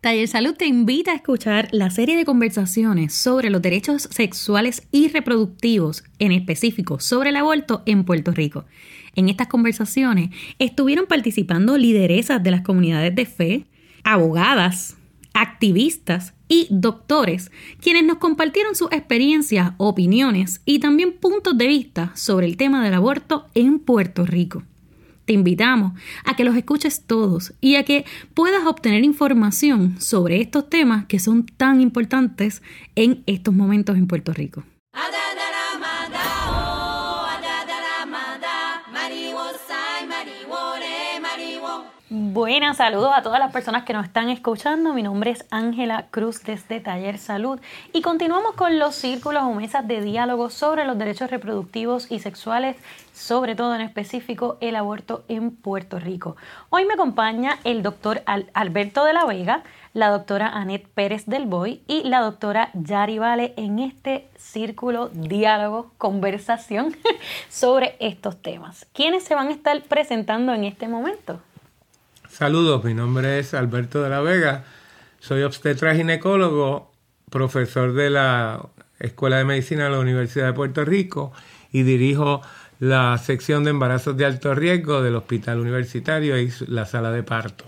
Taller Salud te invita a escuchar la serie de conversaciones sobre los derechos sexuales y reproductivos, en específico sobre el aborto en Puerto Rico. En estas conversaciones estuvieron participando lideresas de las comunidades de fe, abogadas, activistas y doctores, quienes nos compartieron sus experiencias, opiniones y también puntos de vista sobre el tema del aborto en Puerto Rico. Te invitamos a que los escuches todos y a que puedas obtener información sobre estos temas que son tan importantes en estos momentos en Puerto Rico. Buenas, saludos a todas las personas que nos están escuchando. Mi nombre es Ángela Cruz desde Taller Salud y continuamos con los círculos o mesas de diálogo sobre los derechos reproductivos y sexuales, sobre todo en específico el aborto en Puerto Rico. Hoy me acompaña el doctor Alberto de la Vega, la doctora Anet Pérez del Boy y la doctora Yari Vale en este círculo, diálogo, conversación sobre estos temas. ¿Quiénes se van a estar presentando en este momento? Saludos, mi nombre es Alberto de la Vega, soy obstetra ginecólogo, profesor de la Escuela de Medicina de la Universidad de Puerto Rico y dirijo la sección de embarazos de alto riesgo del Hospital Universitario y la sala de parto.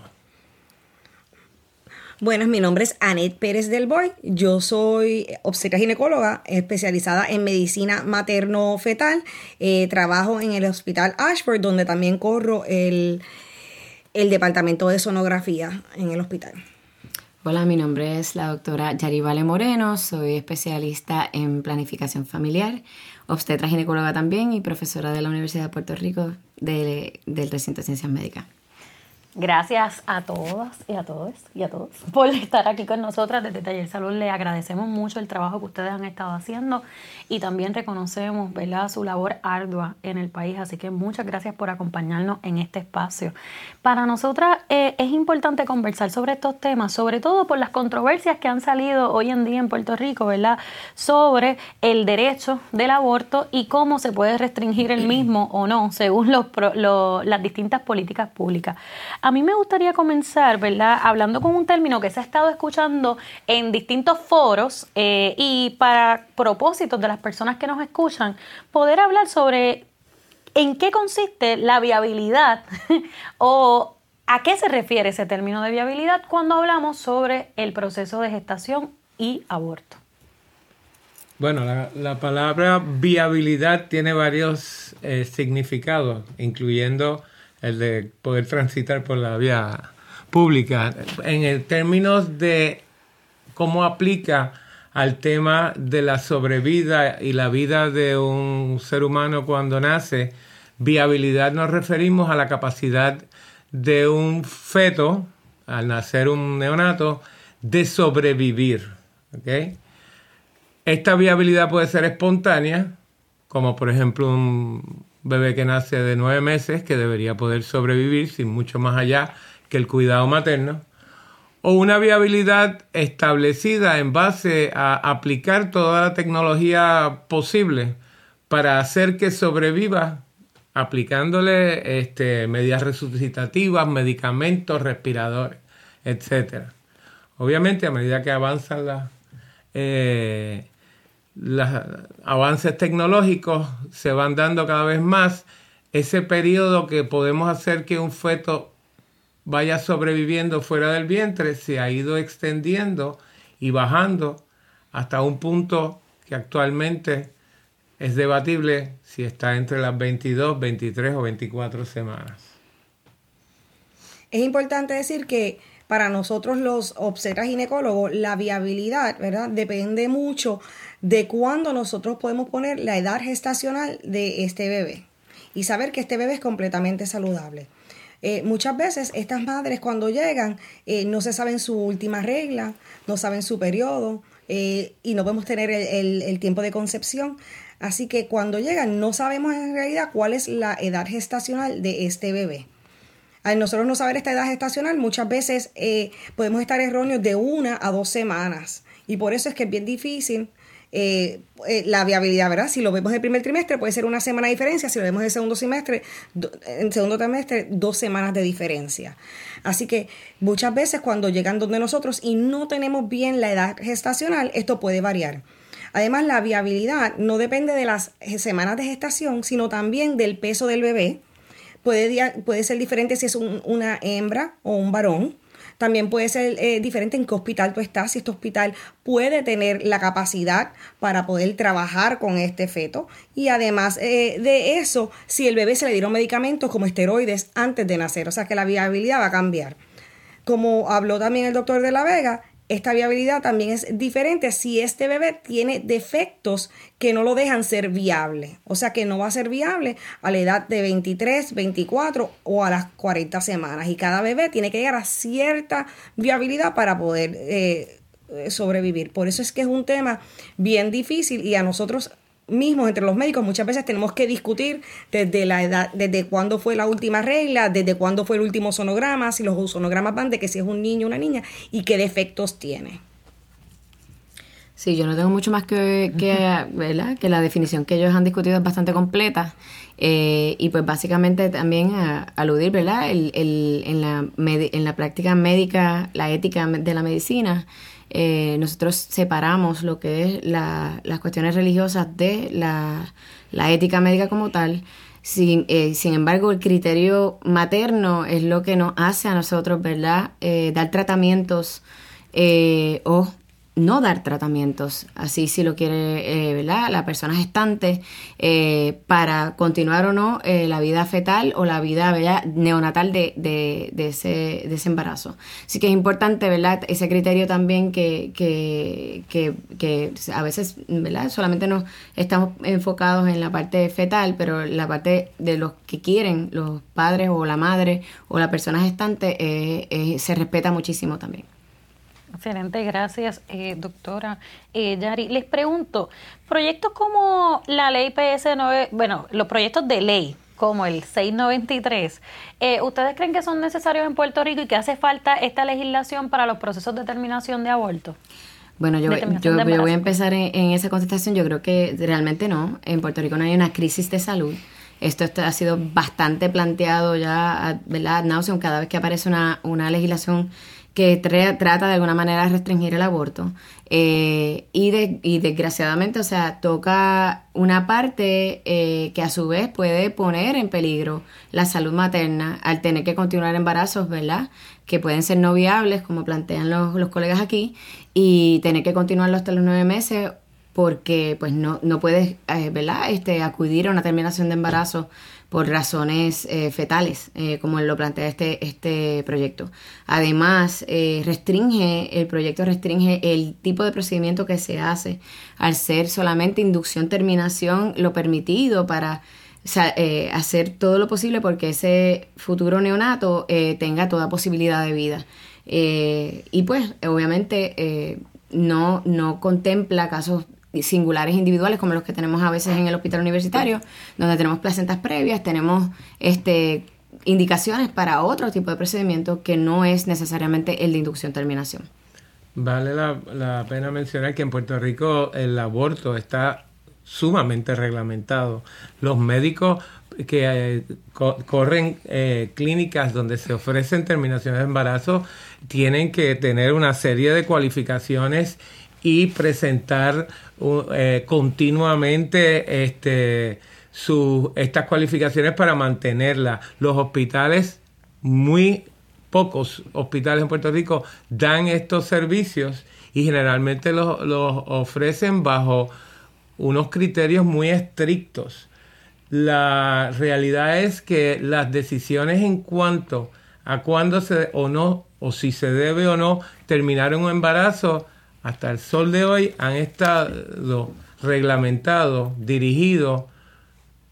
Bueno, mi nombre es Anet Pérez del Boy. Yo soy obstetra ginecóloga especializada en medicina materno-fetal. Eh, trabajo en el Hospital Ashford, donde también corro el el departamento de sonografía en el hospital. Hola, mi nombre es la doctora Yarivale Moreno, soy especialista en planificación familiar, obstetra ginecóloga también y profesora de la Universidad de Puerto Rico del recinto de ciencias médicas. Gracias a todas y a todos y a todos por estar aquí con nosotras desde Taller Salud. Le agradecemos mucho el trabajo que ustedes han estado haciendo y también reconocemos ¿verdad? su labor ardua en el país. Así que muchas gracias por acompañarnos en este espacio. Para nosotras eh, es importante conversar sobre estos temas, sobre todo por las controversias que han salido hoy en día en Puerto Rico, ¿verdad? Sobre el derecho del aborto y cómo se puede restringir el mismo o no, según los, las distintas políticas públicas. A mí me gustaría comenzar, ¿verdad? Hablando con un término que se ha estado escuchando en distintos foros eh, y para propósitos de las personas que nos escuchan, poder hablar sobre en qué consiste la viabilidad o a qué se refiere ese término de viabilidad cuando hablamos sobre el proceso de gestación y aborto. Bueno, la, palabra viabilidad tiene varios eh, significados, incluyendo el de poder transitar por la vía pública. En términos de cómo aplica al tema de la sobrevida y la vida de un ser humano cuando nace, viabilidad nos referimos a la capacidad de un feto, al nacer un neonato, de sobrevivir. Esta viabilidad puede ser espontánea, como por ejemplo un bebé que nace de nueve meses que debería poder sobrevivir sin mucho más allá que el cuidado materno, o una viabilidad establecida en base a aplicar toda la tecnología posible para hacer que sobreviva aplicándole este, medidas resucitativas, medicamentos, respiradores, etc. Obviamente, a medida que avanzan las eh, los avances tecnológicos se van dando cada vez más, ese periodo que podemos hacer que un feto vaya sobreviviendo fuera del vientre se ha ido extendiendo y bajando hasta un punto que actualmente es debatible si está entre las 22, 23 o 24 semanas. Es importante decir que para nosotros los obstetras ginecólogos, la viabilidad, ¿verdad? Depende mucho de cuándo nosotros podemos poner la edad gestacional de este bebé y saber que este bebé es completamente saludable. Eh, muchas veces estas madres cuando llegan eh, no se saben su última regla, no saben su periodo eh, y no podemos tener el, el, tiempo de concepción. Así que cuando llegan no sabemos en realidad cuál es la edad gestacional de este bebé. Al nosotros no saber esta edad gestacional, muchas veces podemos estar erróneos de una a dos semanas. Y por eso es que es bien difícil eh, eh, la viabilidad, ¿verdad? Si lo vemos en el primer trimestre, puede ser una semana de diferencia. Si lo vemos en el segundo semestre, en el segundo trimestre, dos semanas de diferencia. Así que muchas veces cuando llegan donde nosotros y no tenemos bien la edad gestacional, esto puede variar. Además, la viabilidad no depende de las semanas de gestación, sino también del peso del bebé. Puede, puede ser diferente si es una hembra o un varón. También puede ser eh, diferente en qué hospital tú estás, si este hospital puede tener la capacidad para poder trabajar con este feto. Y además eh, de eso, si el bebé se le dieron medicamentos como esteroides antes de nacer, o sea que la viabilidad va a cambiar. Como habló también el doctor de la Vega, esta viabilidad también es diferente si este bebé tiene defectos que no lo dejan ser viable. O sea que no va a ser viable a la edad de 23, 24 o a las 40 semanas. Y cada bebé tiene que llegar a cierta viabilidad para poder eh, sobrevivir. Por eso es que es un tema bien difícil y a nosotros mismos entre los médicos muchas veces tenemos que discutir desde la edad, desde cuándo fue la última regla, desde cuándo fue el último sonograma, si los sonogramas van de que si es un niño o una niña y qué defectos tiene. Sí, yo no tengo mucho más que, que, ¿verdad? que la definición que ellos han discutido es bastante completa. Eh, y pues básicamente también a, aludir, ¿verdad? El, el, en, la en la práctica médica, la ética de la medicina, eh, nosotros separamos lo que es la, las cuestiones religiosas de la, ética médica como tal. Sin, eh, sin, embargo, el criterio materno es lo que nos hace a nosotros, ¿verdad?, eh, dar tratamientos o no dar tratamientos, así si lo quiere, eh, ¿verdad? La persona gestante eh, para continuar o no eh, la vida fetal o la vida ¿verdad? neonatal de, de, ese, de ese embarazo. Así que es importante, ¿verdad? Ese criterio también que, que, que, a veces, ¿verdad? Solamente nos estamos enfocados en la parte fetal, pero la parte de los que quieren, los padres o la madre o la persona gestante, se respeta muchísimo también. Excelente, gracias, eh, doctora eh, Yari. Les pregunto, proyectos como la ley PS9, bueno, los proyectos de ley como el 693, eh, ¿ustedes creen que son necesarios en Puerto Rico y que hace falta esta legislación para los procesos de terminación de aborto? Bueno, yo, yo, voy a empezar en, esa contestación. Yo creo que realmente no. En Puerto Rico no hay una crisis de salud. Esto ha sido bastante planteado ya, ¿verdad? Nauseum, cada vez que aparece una, una legislación que trata de alguna manera de restringir el aborto. Eh, y, y desgraciadamente, o sea, toca una parte eh, que a su vez puede poner en peligro la salud materna al tener que continuar embarazos, ¿verdad? Que pueden ser no viables, como plantean los, los colegas aquí, y tener que continuarlos hasta los nueve meses porque pues no, no puedes, eh, ¿verdad? Este, acudir a una terminación de embarazo por razones eh, fetales, eh, como lo plantea este, este proyecto. Además, eh, restringe, el proyecto restringe el tipo de procedimiento que se hace al ser solamente inducción-terminación lo permitido para hacer todo lo posible porque ese futuro neonato tenga toda posibilidad de vida. y pues, obviamente, no, no contempla casos singulares individuales como los que tenemos a veces en el hospital universitario, donde tenemos placentas previas, tenemos este indicaciones para otro tipo de procedimiento que no es necesariamente el de inducción-terminación. Vale la, pena mencionar que en Puerto Rico el aborto está sumamente reglamentado. Los médicos que eh, corren eh, clínicas donde se ofrecen terminaciones de embarazo tienen que tener una serie de cualificaciones y presentar eh, continuamente este, estas cualificaciones para mantenerlas. Los hospitales, muy pocos hospitales en Puerto Rico dan estos servicios y generalmente los, los ofrecen bajo unos criterios muy estrictos. La realidad es que las decisiones en cuanto a cuándo se o no, o si se debe o no terminar un embarazo, hasta el sol de hoy han estado reglamentados, dirigidos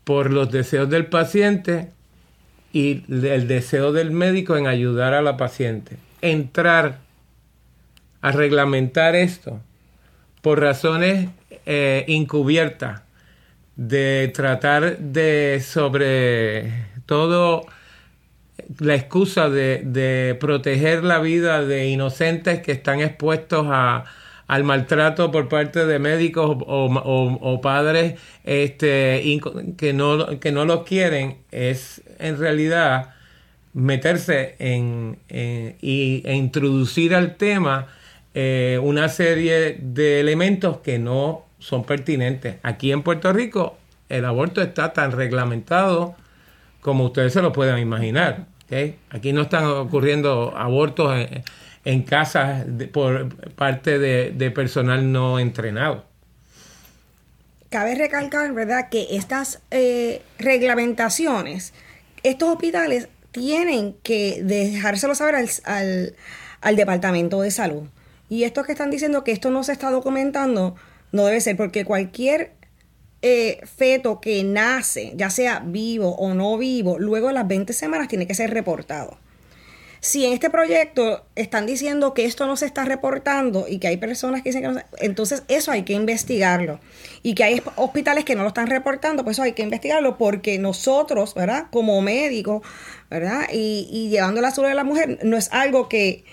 por los deseos del paciente y el deseo del médico en ayudar a la paciente. Entrar a reglamentar esto por razones eh, encubiertas de tratar de sobre todo la excusa de proteger la vida de inocentes que están expuestos a, al maltrato por parte de médicos o, padres este, que, no, que no los quieren, es en realidad meterse en, y, e introducir al tema eh, una serie de elementos que no son pertinentes. Aquí en Puerto Rico el aborto está tan reglamentado como ustedes se lo pueden imaginar. Aquí no están ocurriendo abortos en, casas por parte de, personal no entrenado. Cabe recalcar, ¿verdad?, que estas eh, reglamentaciones, estos hospitales tienen que dejárselo saber al, al Departamento de Salud. Y estos que están diciendo que esto no se está documentando, no debe ser, porque cualquier eh, feto que nace, ya sea vivo o no vivo, luego de las 20 semanas tiene que ser reportado. Si en este proyecto están diciendo que esto no se está reportando y que hay personas que dicen que no se, entonces eso hay que investigarlo. Y que hay hospitales que no lo están reportando, pues eso hay que investigarlo porque nosotros, ¿verdad? Como médicos, ¿verdad? Y, y llevando la salud de la mujer no es algo que,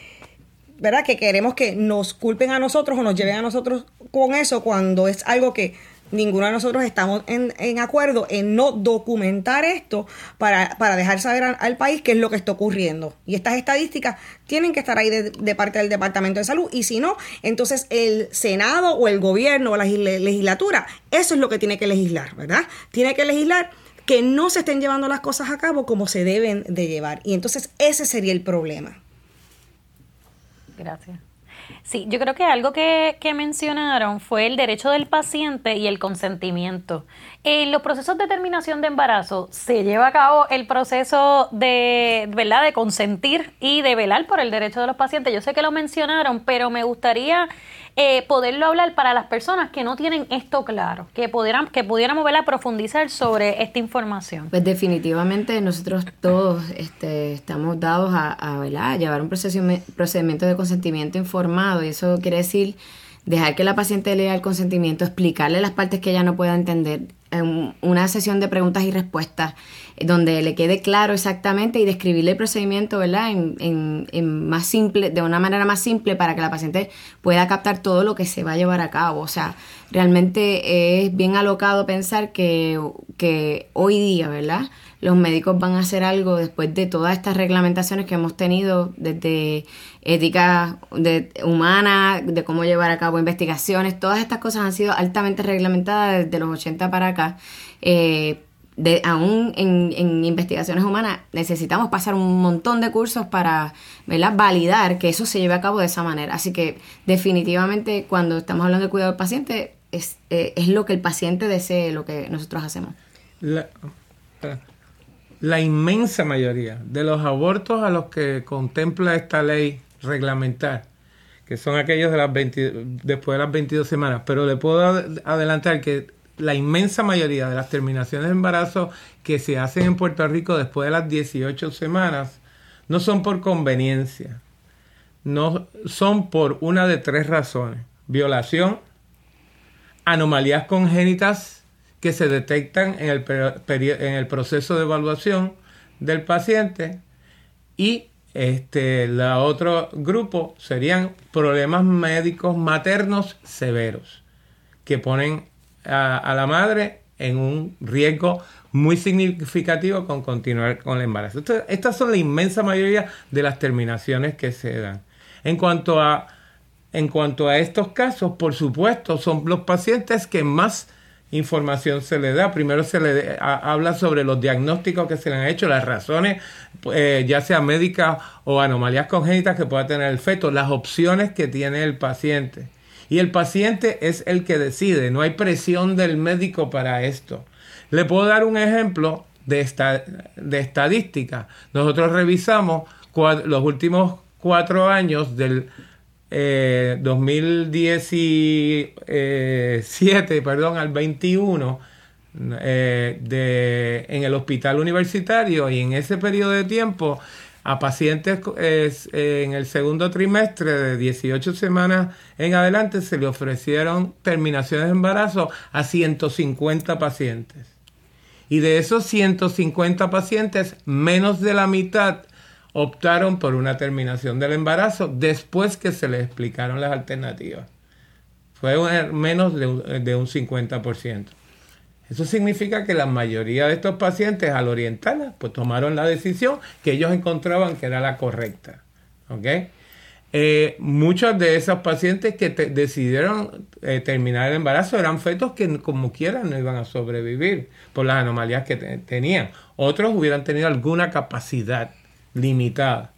¿verdad? Que queremos que nos culpen a nosotros o nos lleven a nosotros con eso cuando es algo que ninguno de nosotros estamos en, acuerdo en no documentar esto para, dejar saber al, país qué es lo que está ocurriendo. Y estas estadísticas tienen que estar ahí de, parte del Departamento de Salud. Y si no, entonces el Senado o el gobierno o la legislatura, eso es lo que tiene que legislar, ¿verdad? Tiene que legislar que no se estén llevando las cosas a cabo como se deben de llevar. Y entonces ese sería el problema. Gracias. Sí, yo creo que algo que, que, mencionaron fue el derecho del paciente y el consentimiento. En los procesos de terminación de embarazo se lleva a cabo el proceso de, ¿verdad? de consentir y de velar por el derecho de los pacientes. Yo sé que lo mencionaron, pero me gustaría eh, poderlo hablar para las personas que no tienen esto claro, que pudieran, que pudiéramos a profundizar sobre esta información. Pues definitivamente nosotros todos este, estamos dados a, llevar un procedimiento de consentimiento informado y eso quiere decir dejar que la paciente lea el consentimiento, explicarle las partes que ella no pueda entender, en una sesión de preguntas y respuestas eh, donde le quede claro exactamente y describirle el procedimiento, ¿verdad? En, más simple, de una manera más simple para que la paciente pueda captar todo lo que se va a llevar a cabo. O sea, realmente es bien alocado pensar que, que hoy día, ¿verdad? Los médicos van a hacer algo después de todas estas reglamentaciones que hemos tenido desde ética de, humana, de cómo llevar a cabo investigaciones, todas estas cosas han sido altamente reglamentadas desde los 80 para acá. Eh, de, aún en, investigaciones humanas necesitamos pasar un montón de cursos para validar que eso se lleve a cabo de esa manera. Así que definitivamente cuando estamos hablando de cuidado del paciente es, eh, es lo que el paciente desee lo que nosotros hacemos. La inmensa mayoría de los abortos a los que contempla esta ley reglamentar, que son aquellos de las después de las 22 semanas, pero le puedo adelantar que la inmensa mayoría de las terminaciones de embarazo que se hacen en Puerto Rico después de las 18 semanas no son por conveniencia, no son por una de tres razones. Violación, anomalías congénitas que se detectan en el, en el proceso de evaluación del paciente y este, la otro grupo serían problemas médicos maternos severos que ponen a, la madre en un riesgo muy significativo con continuar con el embarazo. estas son la inmensa mayoría de las terminaciones que se dan. En cuanto a, en cuanto a estos casos, por supuesto, son los pacientes que más información se le da. Primero se le habla sobre los diagnósticos que se le han hecho, las razones, eh, ya sea médicas o anomalías congénitas que pueda tener el feto, las opciones que tiene el paciente. Y el paciente es el que decide, no hay presión del médico para esto. Le puedo dar un ejemplo de, de estadística. Nosotros revisamos los últimos cuatro años del 2017, eh, perdón, al 21, eh, de, en el hospital universitario y en ese periodo de tiempo a pacientes eh, en el segundo trimestre de 18 semanas en adelante se le ofrecieron terminaciones de embarazo a 150 pacientes. Y de esos 150 pacientes, menos de la mitad optaron por una terminación del embarazo después que se les explicaron las alternativas. Fue menos de de un 50%. Eso significa que la mayoría de estos pacientes al orientarla, pues tomaron la decisión que ellos encontraban que era la correcta. ¿Ok? Eh, muchos de esos pacientes que decidieron eh, terminar el embarazo eran fetos que como quieran no iban a sobrevivir por las anomalías que tenían. Otros hubieran tenido alguna capacidad limitada.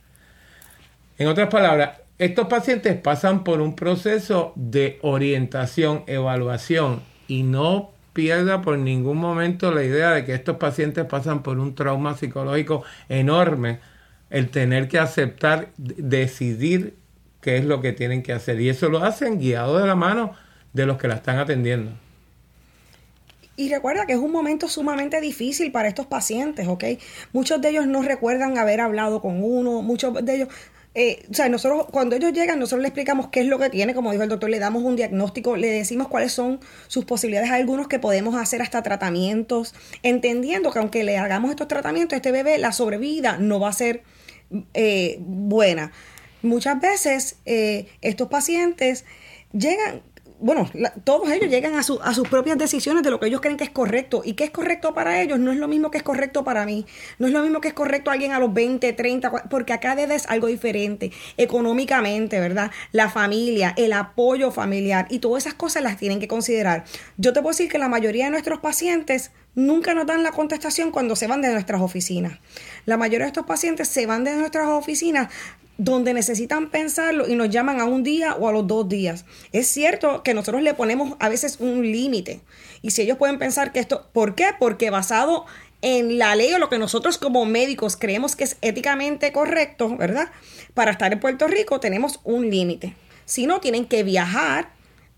En otras palabras, estos pacientes pasan por un proceso de orientación, evaluación y no pierda por ningún momento la idea de que estos pacientes pasan por un trauma psicológico enorme, el tener que aceptar, decidir qué es lo que tienen que hacer. Y eso lo hacen guiado de la mano de los que la están atendiendo. Y recuerda que es un momento sumamente difícil para estos pacientes, ¿ok? Muchos de ellos no recuerdan haber hablado con uno, muchos de ellos eh, o sea, nosotros cuando ellos llegan, nosotros le explicamos qué es lo que tiene, como dijo el doctor, le damos un diagnóstico, le decimos cuáles son sus posibilidades, algunos que podemos hacer hasta tratamientos, entendiendo que aunque le hagamos estos tratamientos, este bebé, la sobrevida no va a ser eh, buena. Muchas veces eh, estos pacientes llegan bueno, todos ellos llegan a, su, a sus propias decisiones de lo que ellos creen que es correcto. Y qué es correcto para ellos no es lo mismo que es correcto para mí. No es lo mismo que es correcto alguien a los 20, 30, porque acá debe es algo diferente. Económicamente, ¿verdad? La familia, el apoyo familiar y todas esas cosas las tienen que considerar. Yo te puedo decir que la mayoría de nuestros pacientes nunca nos dan la contestación cuando se van de nuestras oficinas. La mayoría de estos pacientes se van de nuestras oficinas donde necesitan pensarlo y nos llaman a un día o a los dos días. Es cierto que nosotros le ponemos a veces un límite. Y si ellos pueden pensar que esto, ¿por qué? Porque basado en la ley o lo que nosotros como médicos creemos que es éticamente correcto, ¿verdad? Para estar en Puerto Rico tenemos un límite. Si no, tienen que viajar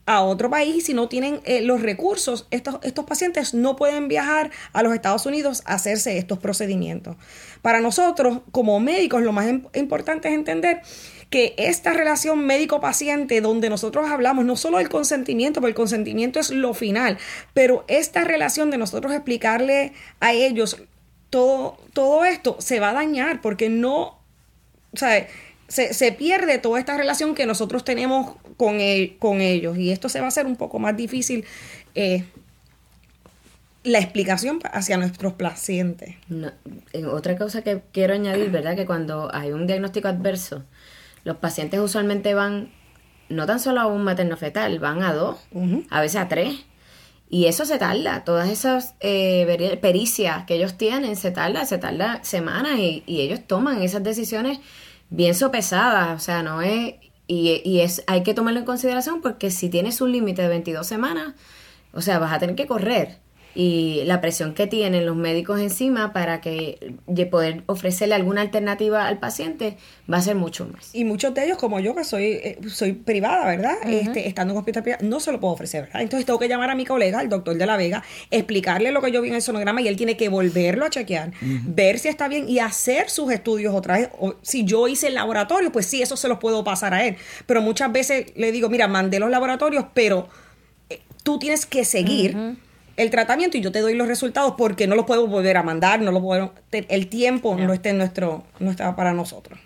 a otro país y si no tienen eh, los recursos, estos, estos pacientes no pueden viajar a los Estados Unidos a hacerse estos procedimientos. Para nosotros, como médicos, lo más importante es entender que esta relación médico-paciente, donde nosotros hablamos no solo del consentimiento, porque el consentimiento es lo final, pero esta relación de nosotros explicarle a ellos todo, todo esto se va a dañar porque no, o sea, se, se pierde toda esta relación que nosotros tenemos con, con ellos y esto se va a hacer un poco más difícil. Eh, la explicación hacia nuestros pacientes. otra cosa que quiero añadir, ¿verdad? Que cuando hay un diagnóstico adverso, los pacientes usualmente van no tan solo a un materno fetal, van a dos, a veces a tres. Y eso se tarda, todas esas eh, pericias que ellos tienen se tarda, se tarda semanas y, y ellos toman esas decisiones bien sopesadas, o sea, no es y, y, es, hay que tomarlo en consideración porque si tienes un límite de 22 semanas, o sea, vas a tener que correr y la presión que tienen los médicos encima para que poder ofrecerle alguna alternativa al paciente va a ser mucho más. Y muchos de ellos, como yo, que soy eh, soy privada, ¿verdad? este, estando en hospital privado, no se lo puedo ofrecer, ¿verdad? Entonces tengo que llamar a mi colega, el doctor de la Vega, explicarle lo que yo vi en el sonograma y él tiene que volverlo a chequear, ver si está bien y hacer sus estudios otra vez. O, si yo hice el laboratorio, pues sí, eso se los puedo pasar a él. Pero muchas veces le digo, mira, mandé los laboratorios, pero eh, tú tienes que seguir el tratamiento y yo te doy los resultados porque no los puedo volver a mandar, no lo puedo, el tiempo no está en nuestro, no está para nosotros.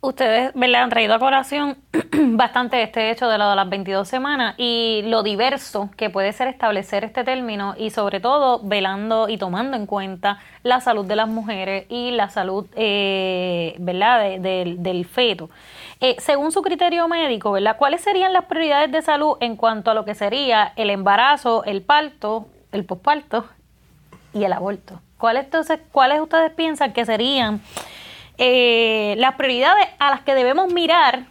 Ustedes le han traído a colación bastante este hecho de lo de las 22 semanas y lo diverso que puede ser establecer este término y sobre todo velando y tomando en cuenta la salud de las mujeres y la salud eh, ¿verdad? del feto. Eh, según su criterio médico, ¿verdad? ¿Cuáles serían las prioridades de salud en cuanto a lo que sería el embarazo, el parto, el posparto y el aborto? ¿Cuáles entonces, cuáles ustedes piensan que serían eh, las prioridades a las que debemos mirar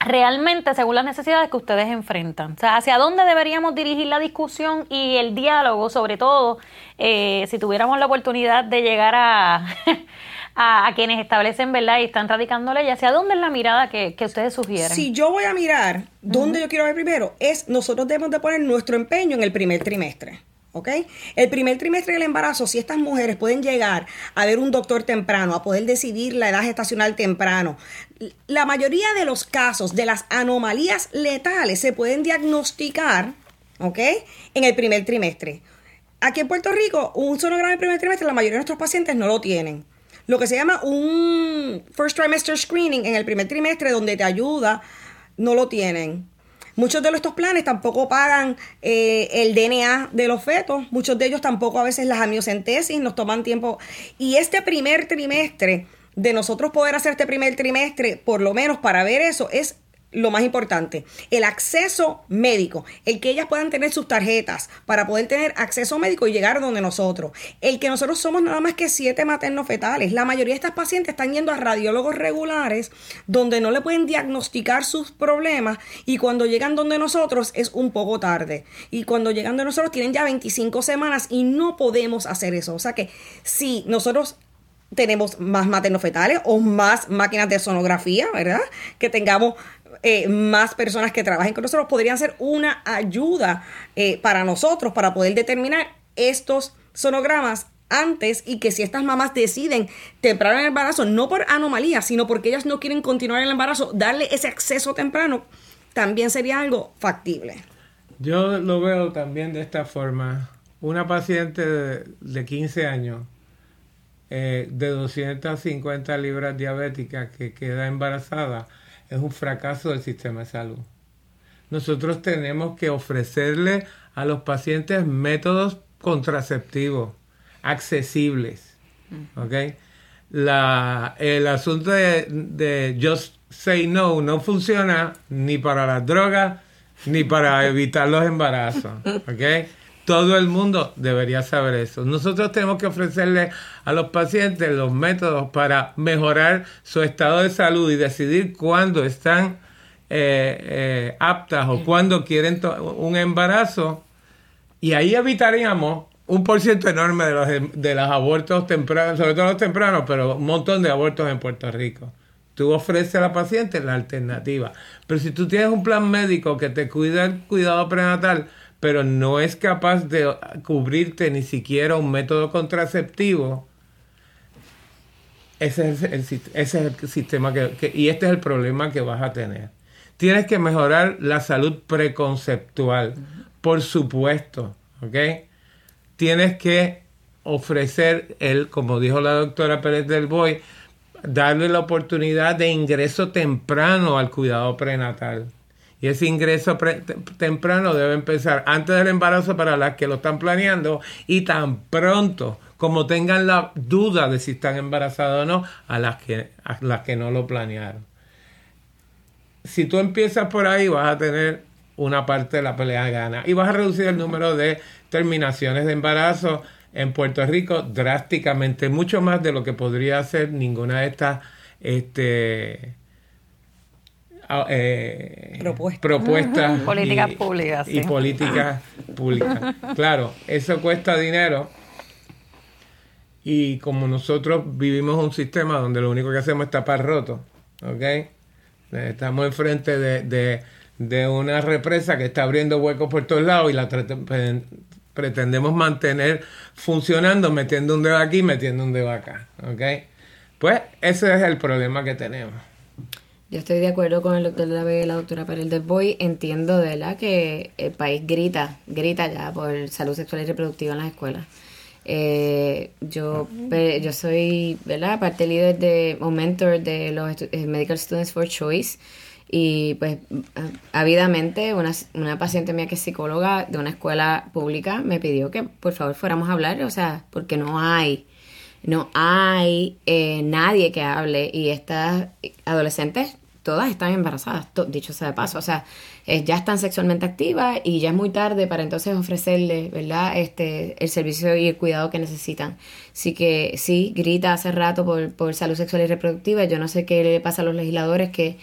realmente según las necesidades que ustedes enfrentan. O sea, hacia dónde deberíamos dirigir la discusión y el diálogo, sobre todo eh, si tuviéramos la oportunidad de llegar a, a, quienes establecen, ¿verdad? Y están radicando leyes. ¿Hacia dónde es la mirada que, ustedes sugieren? Si yo voy a mirar, ¿dónde yo quiero ver primero? Es nosotros debemos de poner nuestro empeño en el primer trimestre. ¿Ok? El primer trimestre del embarazo, si estas mujeres pueden llegar a ver un doctor temprano, a poder decidir la edad gestacional temprano, la mayoría de los casos de las anomalías letales se pueden diagnosticar, ¿ok? En el primer trimestre. Aquí en Puerto Rico, un sonograma en el primer trimestre, la mayoría de nuestros pacientes no lo tienen lo que se llama un first trimester screening en el primer trimestre donde te ayuda, no lo tienen. Muchos de estos planes tampoco pagan eh, el DNA de los fetos, muchos de ellos tampoco a veces las amiocentesis, nos toman tiempo. Y este primer trimestre, de nosotros poder hacer este primer trimestre, por lo menos para ver eso, es lo más importante, el acceso médico, el que ellas puedan tener sus tarjetas para poder tener acceso médico y llegar donde nosotros. El que nosotros somos nada más que siete maternos fetales. La mayoría de estas pacientes están yendo a radiólogos regulares donde no le pueden diagnosticar sus problemas y cuando llegan donde nosotros es un poco tarde. Y cuando llegan donde nosotros tienen ya 25 semanas y no podemos hacer eso. O sea que si nosotros tenemos más maternos fetales o más máquinas de sonografía, ¿verdad? Que tengamos eh, más personas que trabajen con nosotros podrían ser una ayuda eh, para nosotros para poder determinar estos sonogramas antes y que si estas mamás deciden temprano el embarazo, no por anomalía, sino porque ellas no quieren continuar el embarazo, darle ese acceso temprano, también sería algo factible. Yo lo veo también de esta forma. Una paciente de, 15 años, eh, de 250 libras diabéticas que queda embarazada, es un fracaso del sistema de salud. Nosotros tenemos que ofrecerle a los pacientes métodos contraceptivos accesibles. ¿ok? La, el asunto de, de just say no no funciona ni para las drogas ni para evitar los embarazos. ¿ok? Todo el mundo debería saber eso. Nosotros tenemos que ofrecerle a los pacientes los métodos para mejorar su estado de salud y decidir cuándo están eh, eh, aptas o cuándo quieren un embarazo. Y ahí evitaríamos un por ciento enorme de los, de los abortos tempranos, sobre todo los tempranos, pero un montón de abortos en Puerto Rico. Tú ofreces a la paciente la alternativa. Pero si tú tienes un plan médico que te cuida el cuidado prenatal, pero no es capaz de cubrirte ni siquiera un método contraceptivo, ese es el, ese es el sistema que, y este es el problema que vas a tener. Tienes que mejorar la salud preconceptual, por supuesto, ¿ok? Tienes que ofrecer el, como dijo la doctora Pérez del Boy, darle la oportunidad de ingreso temprano al cuidado prenatal. Y ese ingreso temprano debe empezar antes del embarazo para las que lo están planeando y tan pronto como tengan la duda de si están embarazadas o no, a las que, a las que no lo planearon. Si tú empiezas por ahí, vas a tener una parte de la pelea gana y vas a reducir el número de terminaciones de embarazo en Puerto Rico drásticamente, mucho más de lo que podría hacer ninguna de estas este, eh, propuestas políticas públicas y políticas públicas. Claro, eso cuesta dinero y como nosotros vivimos un sistema donde lo único que hacemos es tapar roto, ¿ok? Estamos enfrente de, de, de una represa que está abriendo huecos por todos lados y la pretendemos mantener funcionando metiendo un dedo aquí, metiendo un dedo acá, ¿ok? Pues ese es el problema que tenemos. Yo estoy de acuerdo con el doctor David y la doctora Perel del Boy. Entiendo de la que el país grita, grita ya por salud sexual y reproductiva en las escuelas. Eh, yo, yo soy, ¿verdad? Parte líder de, o mentor de los eh, Medical Students for Choice. Y pues, ávidamente, una, una paciente mía que es psicóloga de una escuela pública me pidió que por favor fuéramos a hablar, o sea, porque no hay no hay eh, nadie que hable y estas adolescentes todas están embarazadas, dicho sea de paso, o sea, eh, ya están sexualmente activas y ya es muy tarde para entonces ofrecerles, ¿verdad? Este, el servicio y el cuidado que necesitan. Así que sí, grita hace rato por, por salud sexual y reproductiva. Yo no sé qué le pasa a los legisladores que,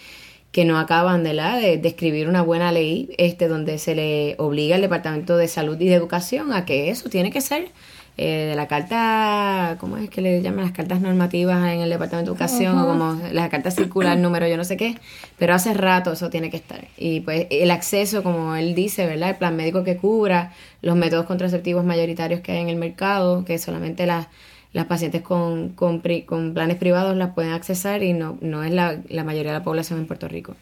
que no acaban de, la, de, de, escribir una buena ley este, donde se le obliga al Departamento de Salud y de Educación a que eso tiene que ser eh, de la carta, ¿cómo es que le llaman las cartas normativas en el Departamento de Educación? O como la carta circular número yo no sé qué, pero hace rato eso tiene que estar. Y pues el acceso, como él dice, ¿verdad? El plan médico que cubra los métodos contraceptivos mayoritarios que hay en el mercado, que solamente las, las pacientes con, con, con planes privados las pueden accesar y no, no es la, la mayoría de la población en Puerto Rico.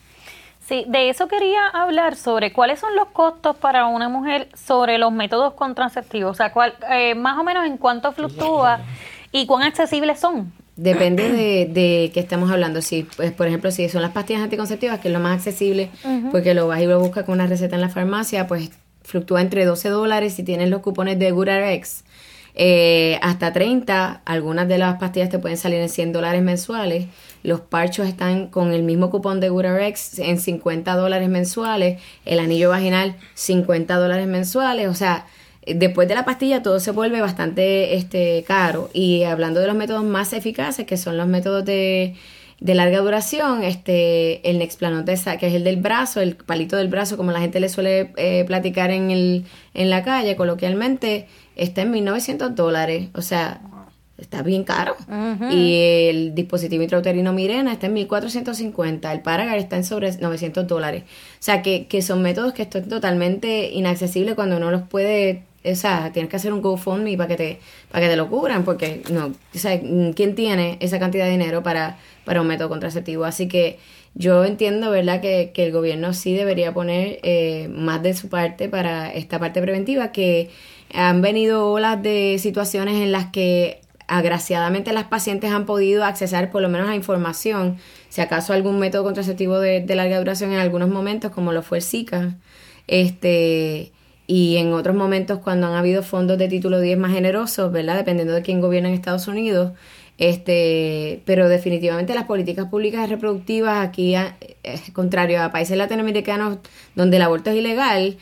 Sí, de eso quería hablar sobre cuáles son los costos para una mujer sobre los métodos contraceptivos, o sea, cuál, eh, más o menos en cuánto fluctúa y cuán accesibles son. Depende de, de qué estamos hablando. Si, pues, por ejemplo, si son las pastillas anticonceptivas, que es lo más accesible, porque lo vas y lo buscas con una receta en la farmacia, pues fluctúa entre 12 dólares si tienes los cupones de GoodRx. Eh, hasta 30, algunas de las pastillas te pueden salir en 100 dólares mensuales. Los parchos están con el mismo cupón de GoodRx en 50 dólares mensuales. El anillo vaginal, 50 dólares mensuales. O sea, después de la pastilla todo se vuelve bastante este, caro. Y hablando de los métodos más eficaces, que son los métodos de, de larga duración, este, el Nexplanon, que es el del brazo, el palito del brazo, como la gente le suele eh, platicar en, el, en la calle coloquialmente, está en 1.900 dólares. O sea, está bien caro. Y el dispositivo intrauterino Mirena está en 1450. El Paragar está en sobre 900 dólares. O sea, que, que son métodos que están totalmente inaccesibles cuando uno los puede o sea, tienes que hacer un GoFundMe para que te, para que te lo cubran, porque no, o sea, ¿quién tiene esa cantidad de dinero para, para un método contraceptivo? Así que yo entiendo, ¿verdad?, que, que el gobierno sí debería poner eh, más de su parte para esta parte preventiva, que han venido olas de situaciones en las que agraciadamente las pacientes han podido accesar por lo menos a información, si acaso algún método contraceptivo de, larga duración en algunos momentos, como lo fue el Zika, este y en otros momentos cuando han habido fondos de título 10 más generosos, ¿verdad? Dependiendo de quién gobierna en Estados Unidos. Este, pero definitivamente las políticas públicas reproductivas aquí, eh, contrario a países latinoamericanos donde el aborto es ilegal,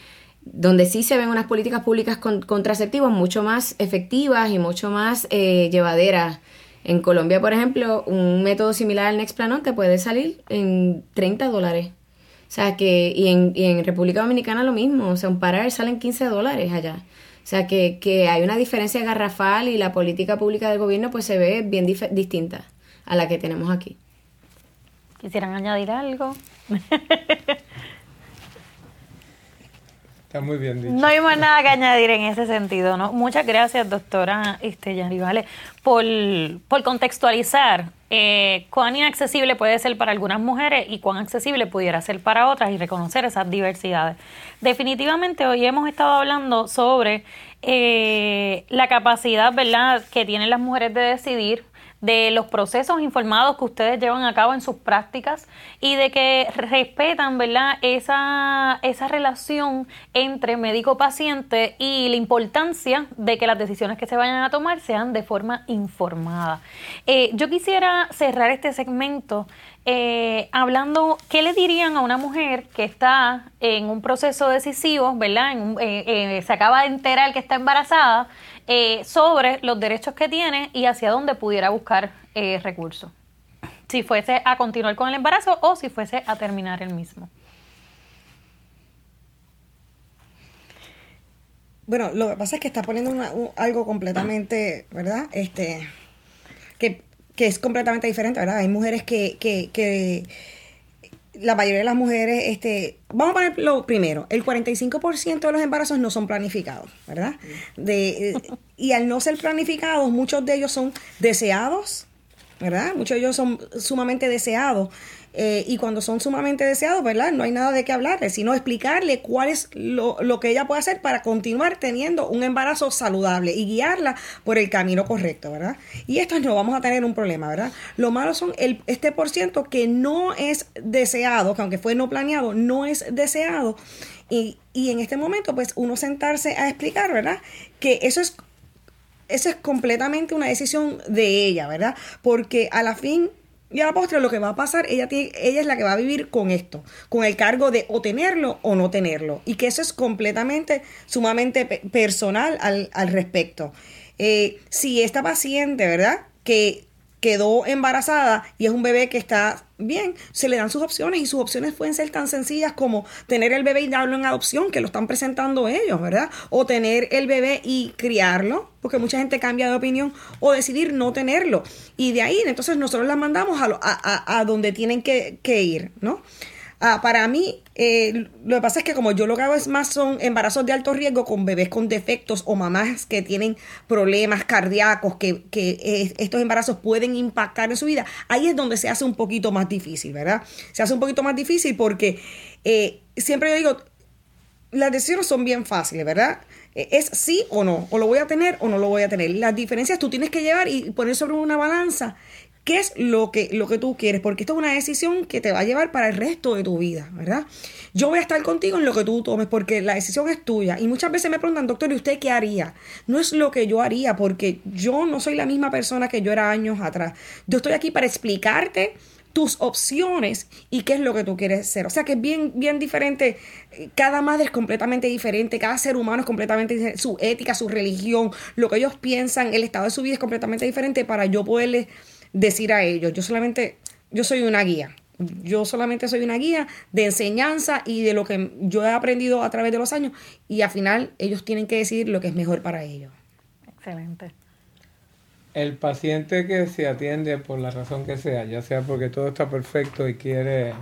donde sí se ven unas políticas públicas contraceptivas mucho más efectivas y mucho más eh, llevaderas. En Colombia, por ejemplo, un método similar al Nexplanon te puede salir en 30 dólares. O sea, que, y en, y en República Dominicana lo mismo, o sea, un parar salen 15 dólares allá. O sea, que, que hay una diferencia garrafal y la política pública del gobierno pues se ve bien distinta a la que tenemos aquí. ¿Quisieran añadir algo? Está muy bien dicho. No hay más nada que añadir en ese sentido, ¿no? Muchas gracias, doctora este, Yarivale, por, por contextualizar eh, cuán inaccesible puede ser para algunas mujeres y cuán accesible pudiera ser para otras y reconocer esas diversidades. Definitivamente hoy hemos estado hablando sobre eh, la capacidad, ¿verdad?, que tienen las mujeres de decidir de los procesos informados que ustedes llevan a cabo en sus prácticas y de que respetan, ¿verdad?, esa, esa relación entre médico-paciente y la importancia de que las decisiones que se vayan a tomar sean de forma informada. Eh, yo quisiera cerrar este segmento eh, hablando, ¿qué le dirían a una mujer que está en un proceso decisivo, ¿verdad? Eh, se acaba de enterar que está embarazada eh, sobre los derechos que tiene y hacia dónde pudiera buscar eh, recursos. Si fuese a continuar con el embarazo o si fuese a terminar el mismo. Bueno, lo que pasa es que está poniendo algo completamente, ¿verdad? Este, que, que, es completamente diferente, ¿verdad? Hay mujeres que, que, que la mayoría de las mujeres, este, vamos a ponerlo primero, el 45% de los embarazos no son planificados, ¿verdad? De, y al no ser planificados, muchos de ellos son deseados, ¿verdad? Muchos de ellos son sumamente deseados. Eh, y cuando son sumamente deseados, ¿verdad? No hay nada de qué hablarle, sino explicarle cuál es lo, lo, que ella puede hacer para continuar teniendo un embarazo saludable y guiarla por el camino correcto, ¿verdad? Y esto no vamos a tener un problema, ¿verdad? Lo malo son el, este por ciento que no es deseado, que aunque fue no planeado, no es deseado. Y, y en este momento, pues uno sentarse a explicar, ¿verdad? Que eso es eso es completamente una decisión de ella, ¿verdad? Porque a la fin y a la postre lo que va a pasar, ella, tiene, ella es la que va a vivir con esto, con el cargo de o tenerlo o no tenerlo. Y que eso es completamente, sumamente personal al, al respecto. Eh, si esta paciente, ¿verdad? Que quedó embarazada y es un bebé que está bien, se le dan sus opciones y sus opciones pueden ser tan sencillas como tener el bebé y darlo en adopción, que lo están presentando ellos, ¿verdad? O tener el bebé y criarlo, porque mucha gente cambia de opinión, o decidir no tenerlo. Y de ahí, entonces nosotros las mandamos a, a, a donde tienen que, que ir, ¿no? Ah, para mí, eh, lo que pasa es que como yo lo que hago es más son embarazos de alto riesgo con bebés con defectos o mamás que tienen problemas cardíacos, que, que eh, estos embarazos pueden impactar en su vida, ahí es donde se hace un poquito más difícil, ¿verdad? Se hace un poquito más difícil porque eh, siempre yo digo, las decisiones son bien fáciles, ¿verdad? E, Es sí o no, o lo voy a tener o no lo voy a tener. Las diferencias tú tienes que llevar y poner sobre una balanza qué es lo que, lo que tú quieres, porque esto es una decisión que te va a llevar para el resto de tu vida, ¿verdad? Yo voy a estar contigo en lo que tú tomes, porque la decisión es tuya. Y muchas veces me preguntan, doctor, ¿y usted qué haría? No es lo que yo haría, porque yo no soy la misma persona que yo era años atrás. Yo estoy aquí para explicarte tus opciones y qué es lo que tú quieres ser. O sea que es bien, bien diferente. Cada madre es completamente diferente, cada ser humano es completamente diferente. Su ética, su religión, lo que ellos piensan, el estado de su vida es completamente diferente para yo poderles decir a ellos. Yo solamente, yo soy una guía. Yo solamente soy una guía de enseñanza y de lo que yo he aprendido a través de los años y al final ellos tienen que decidir lo que es mejor para ellos. Excelente. El paciente que se atiende por la razón que sea, ya sea porque todo está perfecto y quiere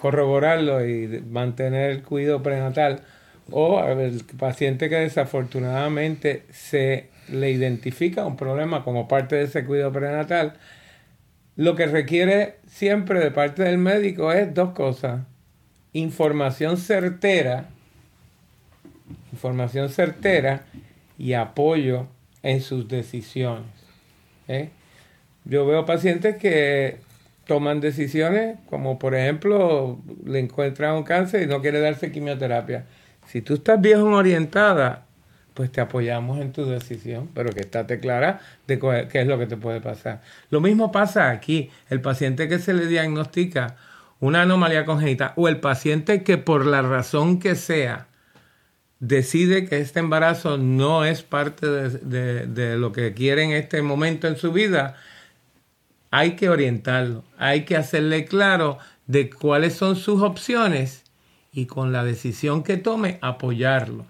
corroborarlo y mantener el cuidado prenatal, o el paciente que desafortunadamente se le identifica un problema como parte de ese cuidado prenatal, lo que requiere siempre de parte del médico es dos cosas. Información certera, información certera y apoyo en sus decisiones. ¿eh? Yo veo pacientes que toman decisiones como por ejemplo le encuentran un cáncer y no quiere darse quimioterapia. Si tú estás bien orientada, pues te apoyamos en tu decisión, pero que estate clara de qué es lo que te puede pasar. Lo mismo pasa aquí, el paciente que se le diagnostica una anomalía congénita o el paciente que por la razón que sea decide que este embarazo no es parte de, de- de lo que quiere en este momento en su vida, hay que orientarlo, hay que hacerle claro de cuáles son sus opciones y con la decisión que tome apoyarlo.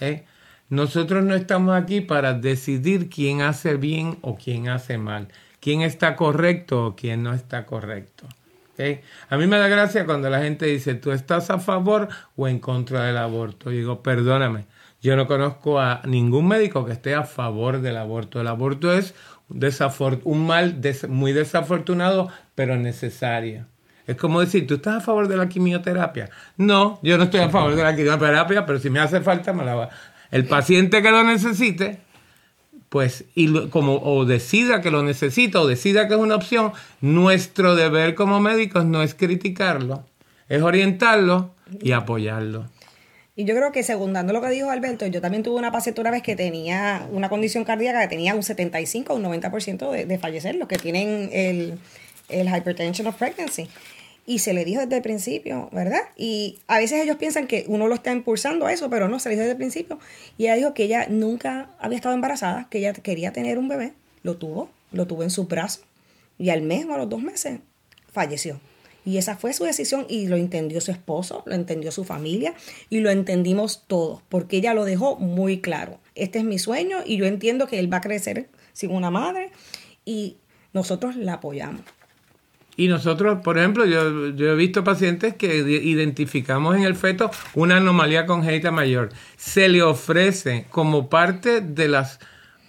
¿eh? Nosotros no estamos aquí para decidir quién hace bien o quién hace mal, quién está correcto o quién no está correcto. ¿ok? A mí me da gracia cuando la gente dice, ¿tú estás a favor o en contra del aborto? Y digo, perdóname, yo no conozco a ningún médico que esté a favor del aborto. El aborto es un mal muy desafortunado, pero necesario. Es como decir, ¿tú estás a favor de la quimioterapia? No, yo no estoy a favor de la quimioterapia, pero si me hace falta, me la va. El paciente que lo necesite, pues, y como, o decida que lo necesita o decida que es una opción, nuestro deber como médicos no es criticarlo, es orientarlo y apoyarlo. Y yo creo que secundando lo que dijo Alberto, yo también tuve una paciente una vez que tenía una condición cardíaca que tenía un 75 o un 90% de, de fallecer, los que tienen el, el hypertension of pregnancy. Y se le dijo desde el principio, ¿verdad? Y a veces ellos piensan que uno lo está impulsando a eso, pero no, se le dijo desde el principio. Y ella dijo que ella nunca había estado embarazada, que ella quería tener un bebé, lo tuvo, lo tuvo en su brazo, y al mes o a los dos meses falleció. Y esa fue su decisión y lo entendió su esposo, lo entendió su familia y lo entendimos todos, porque ella lo dejó muy claro. Este es mi sueño y yo entiendo que él va a crecer sin una madre y nosotros la apoyamos. Y nosotros, por ejemplo, yo, yo he visto pacientes que identificamos en el feto una anomalía congénita mayor. Se le ofrece como parte de las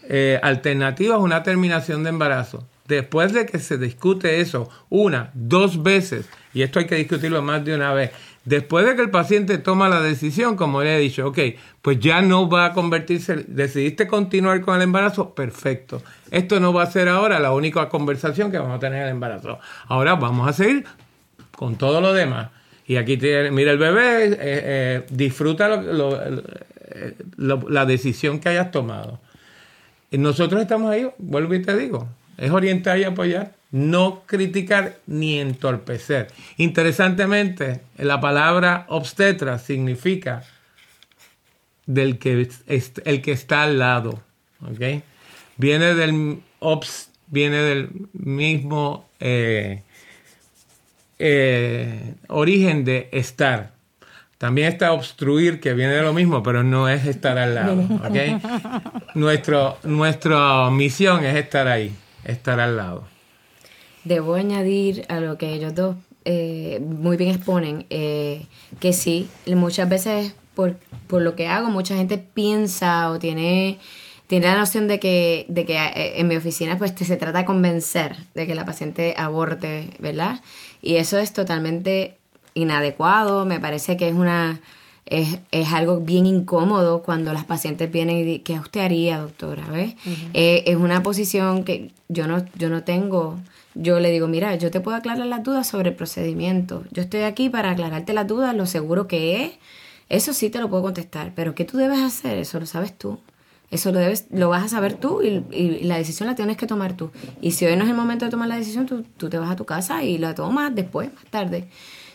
eh, alternativas una terminación de embarazo. Después de que se discute eso una, dos veces, y esto hay que discutirlo más de una vez, después de que el paciente toma la decisión, como le he dicho, ok, pues ya no va a convertirse, decidiste continuar con el embarazo, perfecto. Esto no va a ser ahora la única conversación que vamos a tener en el embarazo. Ahora vamos a seguir con todo lo demás. Y aquí tiene, mira el bebé, eh, eh, disfruta eh, la decisión que hayas tomado. Nosotros estamos ahí, vuelvo y te digo, es orientar y apoyar, no criticar ni entorpecer. Interesantemente, la palabra obstetra significa del que el que está al lado, ¿ok? Viene del obs, viene del mismo eh, eh, origen de estar. También está obstruir, que viene de lo mismo, pero no es estar al lado. ¿ok? Nuestro, nuestra misión es estar ahí, estar al lado. Debo añadir a lo que ellos dos eh, muy bien exponen, eh, que sí, muchas veces por, por lo que hago, mucha gente piensa o tiene, tiene la noción de que, de que eh, en mi oficina pues se trata de convencer de que la paciente aborte, ¿verdad? Y eso es totalmente inadecuado, me parece que es una es, algo bien incómodo cuando las pacientes vienen y dicen, ¿qué usted haría, doctora? ¿Ves? Eh, es una posición que yo no, yo no tengo. Yo le digo, mira, yo te puedo aclarar las dudas sobre el procedimiento. Yo estoy aquí para aclararte las dudas, lo seguro que es. Eso sí te lo puedo contestar, pero ¿qué tú debes hacer? Eso lo sabes tú. Eso lo, debes, lo vas a saber tú y, la decisión la tienes que tomar tú. Y si hoy no es el momento de tomar la decisión, tú, tú te vas a tu casa y la tomas después, más tarde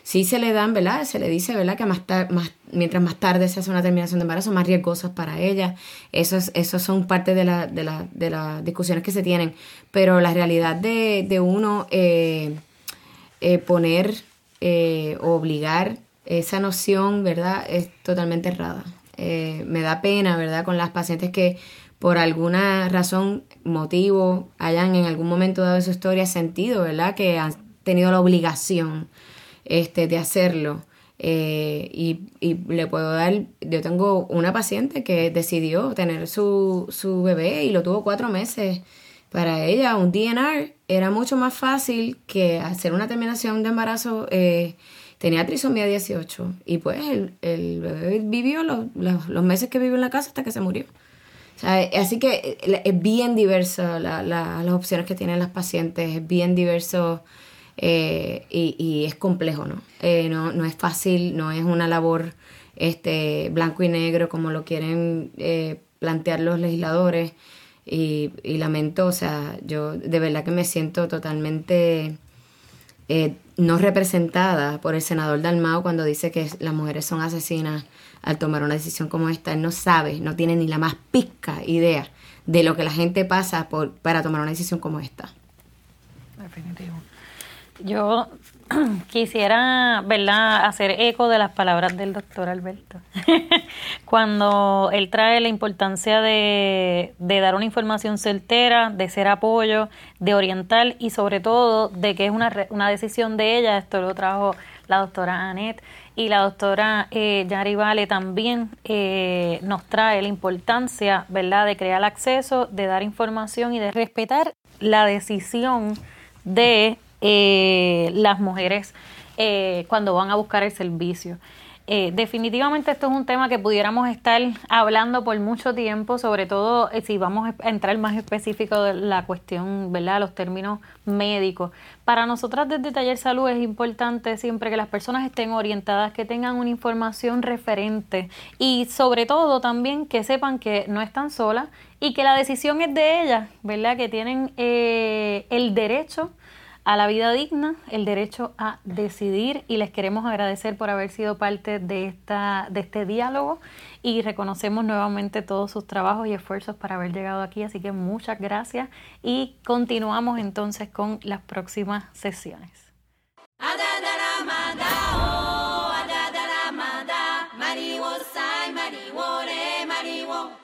sí se le dan, ¿verdad? Se le dice, ¿verdad? Que más, más mientras más tarde se hace una terminación de embarazo, más riesgosos para ella. Eso, eso son parte de, la, de, la, de las discusiones que se tienen. Pero la realidad de, de uno eh, eh, poner eh, o obligar esa noción, ¿verdad? Es totalmente errada. me da pena, ¿verdad? Con las pacientes que por alguna razón, motivo, hayan en algún momento dado en su historia sentido, ¿verdad? Que han tenido la obligación este, de hacerlo. Eh, y, y, le puedo dar, yo tengo una paciente que decidió tener su, su bebé y lo tuvo cuatro meses. Para ella un DNR era mucho más fácil que hacer una terminación de embarazo. Eh, tenía trisomía 18 y pues el, el bebé vivió los, los, meses que vivió en la casa hasta que se murió. así que eh, es bien diversa la, la, las opciones que tienen las pacientes, es bien diverso eh, y, es complejo, ¿no? Eh, ¿no? No es fácil, no es una labor este, blanco y negro como lo quieren eh, plantear los legisladores y, lamento, o sea, yo de verdad que me siento totalmente no representada por el senador Dalmao cuando dice que las mujeres son asesinas al tomar una decisión como esta. Él no sabe, no tiene ni la más pizca idea de lo que la gente pasa por, para tomar una decisión como esta. Definitivo. Yo quisiera, ¿verdad?, hacer eco de las palabras del doctor Alberto. Cuando él trae la importancia de, de, dar una información certera, de ser apoyo, de orientar y sobre todo de que es una, una decisión de ella, esto lo trajo la doctora Annette y la doctora eh, Yari Vale también eh, nos trae la importancia, ¿verdad?, de crear acceso, de dar información y de respetar la decisión de eh, las mujeres eh, cuando van a buscar el servicio. Eh, definitivamente esto es un tema que pudiéramos estar hablando por mucho tiempo, sobre todo si vamos a entrar más específico de la cuestión, ¿verdad? Los términos médicos. Para nosotras desde Taller Salud es importante siempre que las personas estén orientadas, que tengan una información referente y sobre todo también que sepan que no están solas y que la decisión es de ellas, ¿verdad? Que tienen el derecho a la vida digna, el derecho a decidir y les queremos agradecer por haber sido parte de, esta, de este diálogo y reconocemos nuevamente todos sus trabajos y esfuerzos para haber llegado aquí, así que muchas gracias y continuamos entonces con las próximas sesiones.